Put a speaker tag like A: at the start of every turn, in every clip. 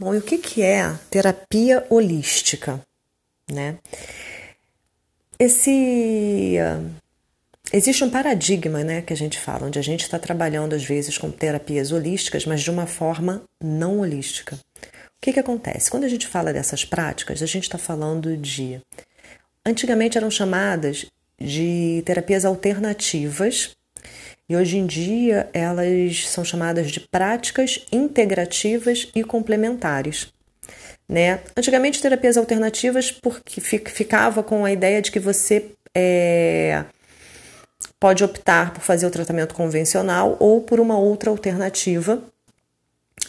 A: Bom, e o que, que é terapia holística? Né? Esse. Uh, existe um paradigma né, que a gente fala, onde a gente está trabalhando às vezes com terapias holísticas, mas de uma forma não holística. O que, que acontece? Quando a gente fala dessas práticas, a gente está falando de. Antigamente eram chamadas de terapias alternativas e hoje em dia elas são chamadas de práticas integrativas e complementares. Né? Antigamente terapias alternativas porque ficava com a ideia de que você é, pode optar por fazer o tratamento convencional ou por uma outra alternativa,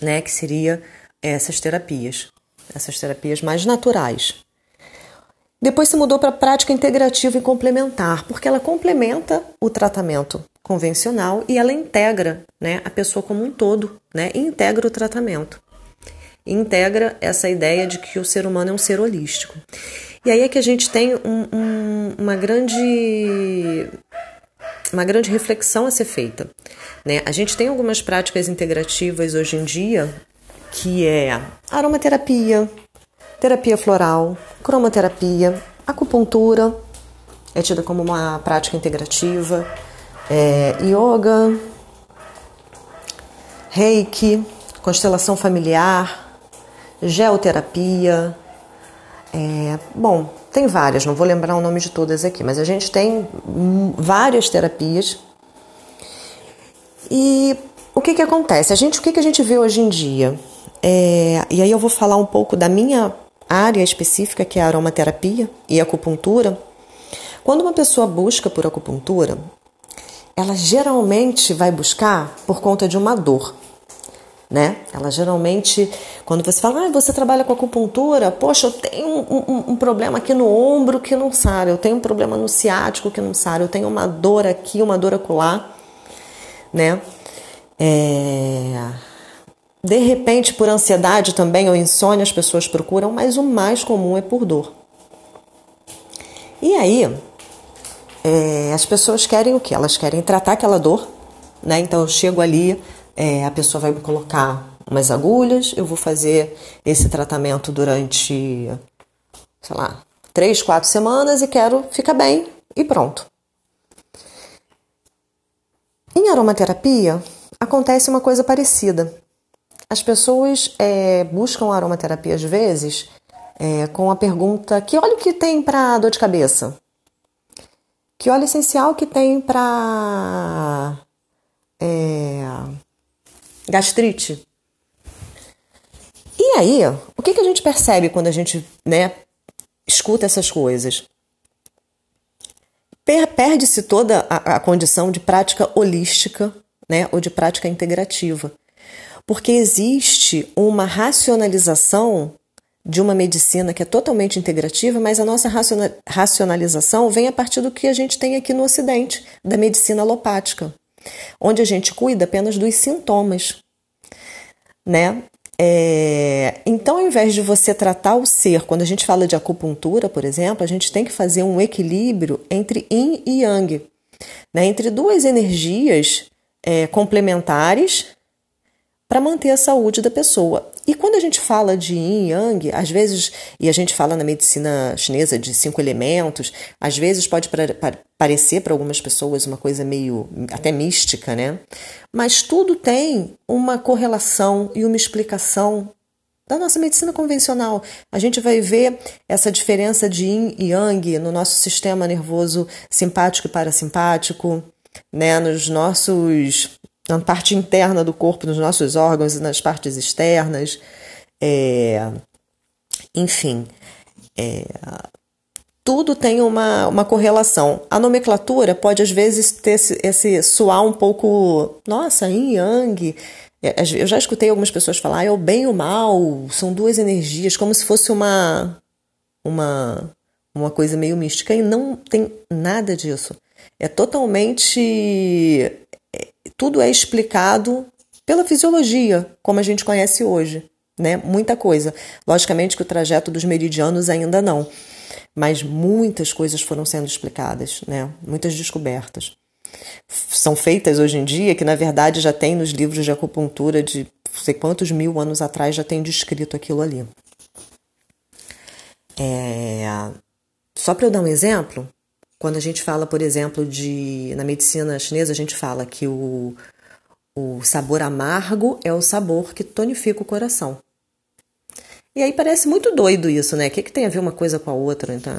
A: né, que seria essas terapias, essas terapias mais naturais. Depois se mudou para prática integrativa e complementar, porque ela complementa o tratamento convencional e ela integra né, a pessoa como um todo, né, integra o tratamento. Integra essa ideia de que o ser humano é um ser holístico. E aí é que a gente tem um, um, uma grande uma grande reflexão a ser feita. Né? A gente tem algumas práticas integrativas hoje em dia, que é aromaterapia, terapia floral, cromoterapia, acupuntura, é tida como uma prática integrativa, é, yoga, reiki, constelação familiar, geoterapia. É, bom, tem várias, não vou lembrar o nome de todas aqui, mas a gente tem várias terapias. E o que, que acontece? A gente, o que, que a gente vê hoje em dia? É, e aí eu vou falar um pouco da minha área específica, que é a aromaterapia e acupuntura, quando uma pessoa busca por acupuntura, ela geralmente vai buscar por conta de uma dor. Né? Ela geralmente, quando você fala, ah, você trabalha com acupuntura, poxa, eu tenho um, um, um, problema aqui no ombro que não sara, eu tenho um problema no ciático que não sara, eu tenho uma dor aqui, uma dor acolá, né? É... De repente, por ansiedade também ou insônia, as pessoas procuram, mas o mais comum é por dor. E aí, é, as pessoas querem o que? Elas querem tratar aquela dor, né? Então eu chego ali, é, a pessoa vai me colocar umas agulhas, eu vou fazer esse tratamento durante, sei lá, três, quatro semanas e quero ficar bem e pronto. Em aromaterapia acontece uma coisa parecida. As pessoas é, buscam aromaterapia às vezes é, com a pergunta: que óleo que tem para dor de cabeça? Que óleo essencial que tem para é, gastrite? E aí, o que, que a gente percebe quando a gente né, escuta essas coisas? Perde-se toda a, a condição de prática holística né, ou de prática integrativa porque existe uma racionalização de uma medicina que é totalmente integrativa, mas a nossa racionalização vem a partir do que a gente tem aqui no Ocidente, da medicina alopática, onde a gente cuida apenas dos sintomas, né? É, então, ao invés de você tratar o ser, quando a gente fala de acupuntura, por exemplo, a gente tem que fazer um equilíbrio entre yin e yang, né? entre duas energias é, complementares para manter a saúde da pessoa. E quando a gente fala de yin yang, às vezes, e a gente fala na medicina chinesa de cinco elementos, às vezes pode parecer para algumas pessoas uma coisa meio até mística, né? Mas tudo tem uma correlação e uma explicação da nossa medicina convencional. A gente vai ver essa diferença de yin e yang no nosso sistema nervoso simpático e parasimpático, né? Nos nossos na parte interna do corpo, nos nossos órgãos e nas partes externas. É, enfim, é, tudo tem uma, uma correlação. A nomenclatura pode às vezes ter esse, esse soar um pouco, nossa, yin yang. É, eu já escutei algumas pessoas falar, ah, é o bem e o mal, são duas energias, como se fosse uma, uma, uma coisa meio mística. E não tem nada disso. É totalmente tudo é explicado pela fisiologia, como a gente conhece hoje, né? Muita coisa. Logicamente que o trajeto dos meridianos ainda não, mas muitas coisas foram sendo explicadas, né? Muitas descobertas são feitas hoje em dia que na verdade já tem nos livros de acupuntura de sei quantos mil anos atrás já tem descrito aquilo ali. É, só para eu dar um exemplo, quando a gente fala, por exemplo, de na medicina chinesa, a gente fala que o, o sabor amargo é o sabor que tonifica o coração. E aí parece muito doido isso, né? O que, que tem a ver uma coisa com a outra? Então,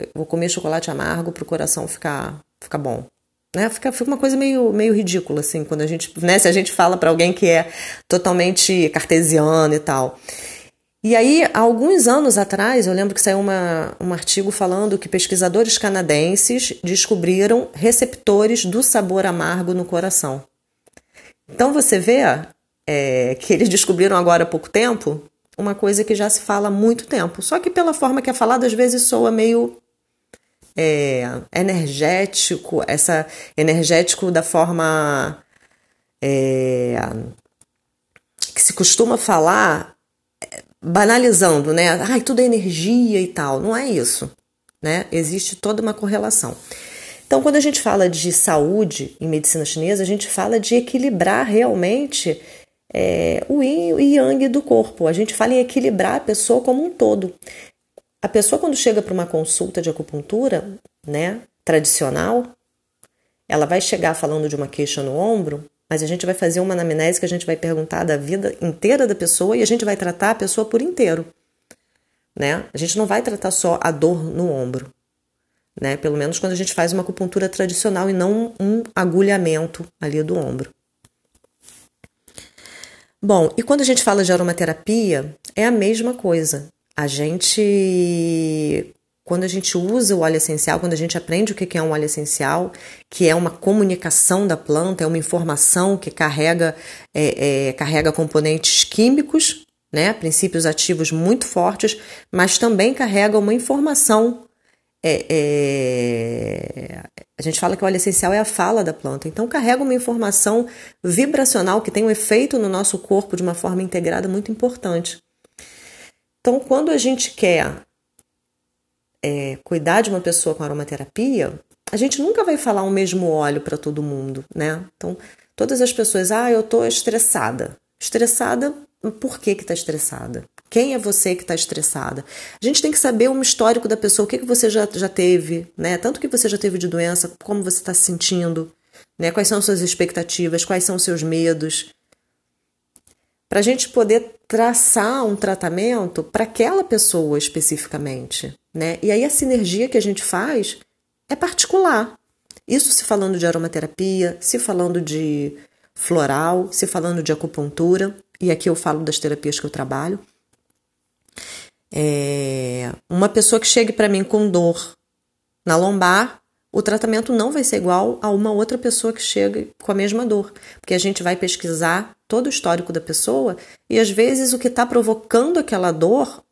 A: eu vou comer chocolate amargo para o coração ficar, ficar bom. Né? Fica, fica uma coisa meio, meio ridícula, assim, quando a gente, né? Se a gente fala para alguém que é totalmente cartesiano e tal. E aí, há alguns anos atrás, eu lembro que saiu uma, um artigo falando que pesquisadores canadenses descobriram receptores do sabor amargo no coração. Então você vê é, que eles descobriram agora há pouco tempo uma coisa que já se fala há muito tempo. Só que pela forma que é falada, às vezes soa meio é, energético, essa energético da forma é, que se costuma falar, banalizando, né? Ai, tudo é energia e tal. Não é isso, né? Existe toda uma correlação. Então, quando a gente fala de saúde em medicina chinesa, a gente fala de equilibrar realmente é, o yin e yang do corpo. A gente fala em equilibrar a pessoa como um todo. A pessoa, quando chega para uma consulta de acupuntura, né, tradicional, ela vai chegar falando de uma queixa no ombro, mas a gente vai fazer uma anamnese que a gente vai perguntar da vida inteira da pessoa e a gente vai tratar a pessoa por inteiro. Né? A gente não vai tratar só a dor no ombro, né? Pelo menos quando a gente faz uma acupuntura tradicional e não um agulhamento ali do ombro. Bom, e quando a gente fala de aromaterapia, é a mesma coisa. A gente, quando a gente usa o óleo essencial, quando a gente aprende o que é um óleo essencial, que é uma comunicação da planta, é uma informação que carrega, é, é, carrega componentes químicos, né, princípios ativos muito fortes, mas também carrega uma informação é, é, a gente fala que o óleo essencial é a fala da planta, então carrega uma informação vibracional que tem um efeito no nosso corpo de uma forma integrada muito importante. Então, quando a gente quer é, cuidar de uma pessoa com aromaterapia, a gente nunca vai falar o mesmo óleo para todo mundo, né? Então, todas as pessoas, ah, eu tô estressada. Estressada, por que que tá estressada? Quem é você que está estressada? A gente tem que saber um histórico da pessoa, o que, que você já, já teve, né? Tanto que você já teve de doença, como você está se sentindo, né? Quais são suas expectativas, quais são seus medos. Para a gente poder traçar um tratamento para aquela pessoa especificamente, né? E aí a sinergia que a gente faz é particular. Isso se falando de aromaterapia, se falando de floral, se falando de acupuntura, e aqui eu falo das terapias que eu trabalho. É, uma pessoa que chegue para mim com dor na lombar, o tratamento não vai ser igual a uma outra pessoa que chega com a mesma dor, porque a gente vai pesquisar todo o histórico da pessoa e às vezes o que está provocando aquela dor,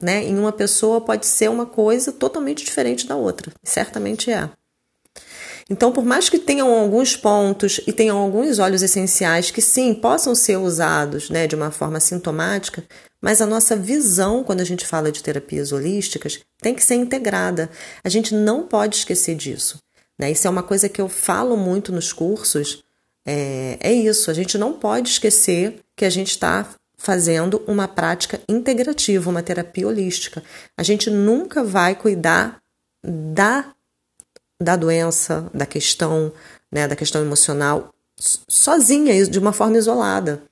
A: né, em uma pessoa pode ser uma coisa totalmente diferente da outra, certamente é. Então, por mais que tenham alguns pontos e tenham alguns óleos essenciais que sim possam ser usados né, de uma forma sintomática, mas a nossa visão, quando a gente fala de terapias holísticas, tem que ser integrada. A gente não pode esquecer disso. Né? Isso é uma coisa que eu falo muito nos cursos. É, é isso, a gente não pode esquecer que a gente está fazendo uma prática integrativa, uma terapia holística. A gente nunca vai cuidar da, da doença, da questão, né, da questão emocional sozinha, de uma forma isolada.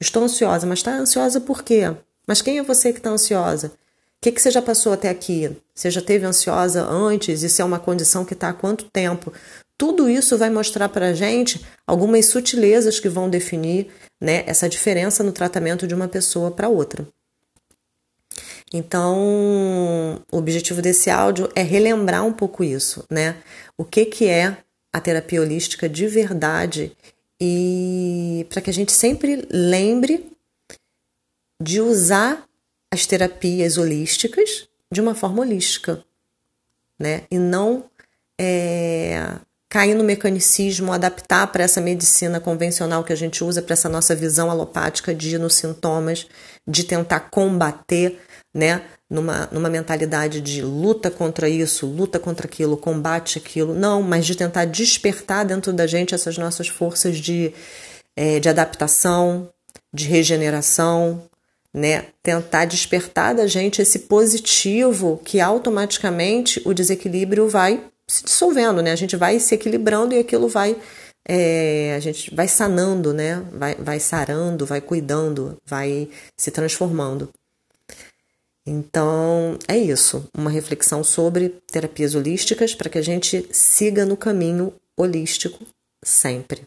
A: Estou ansiosa, mas está ansiosa por quê? Mas quem é você que está ansiosa? O que, que você já passou até aqui? Você já teve ansiosa antes? Isso é uma condição que está há quanto tempo? Tudo isso vai mostrar para a gente algumas sutilezas que vão definir né, essa diferença no tratamento de uma pessoa para outra. Então, o objetivo desse áudio é relembrar um pouco isso, né? O que, que é a terapia holística de verdade e para que a gente sempre lembre de usar as terapias holísticas de uma forma holística, né? E não é, cair no mecanicismo, adaptar para essa medicina convencional que a gente usa, para essa nossa visão alopática de ir nos sintomas, de tentar combater, né? Numa, numa mentalidade de luta contra isso, luta contra aquilo, combate aquilo. Não, mas de tentar despertar dentro da gente essas nossas forças de, é, de adaptação, de regeneração, né? Tentar despertar da gente esse positivo que automaticamente o desequilíbrio vai se dissolvendo, né? A gente vai se equilibrando e aquilo vai é, a gente vai sanando, né? Vai, vai sarando, vai cuidando, vai se transformando. Então, é isso. Uma reflexão sobre terapias holísticas para que a gente siga no caminho holístico sempre.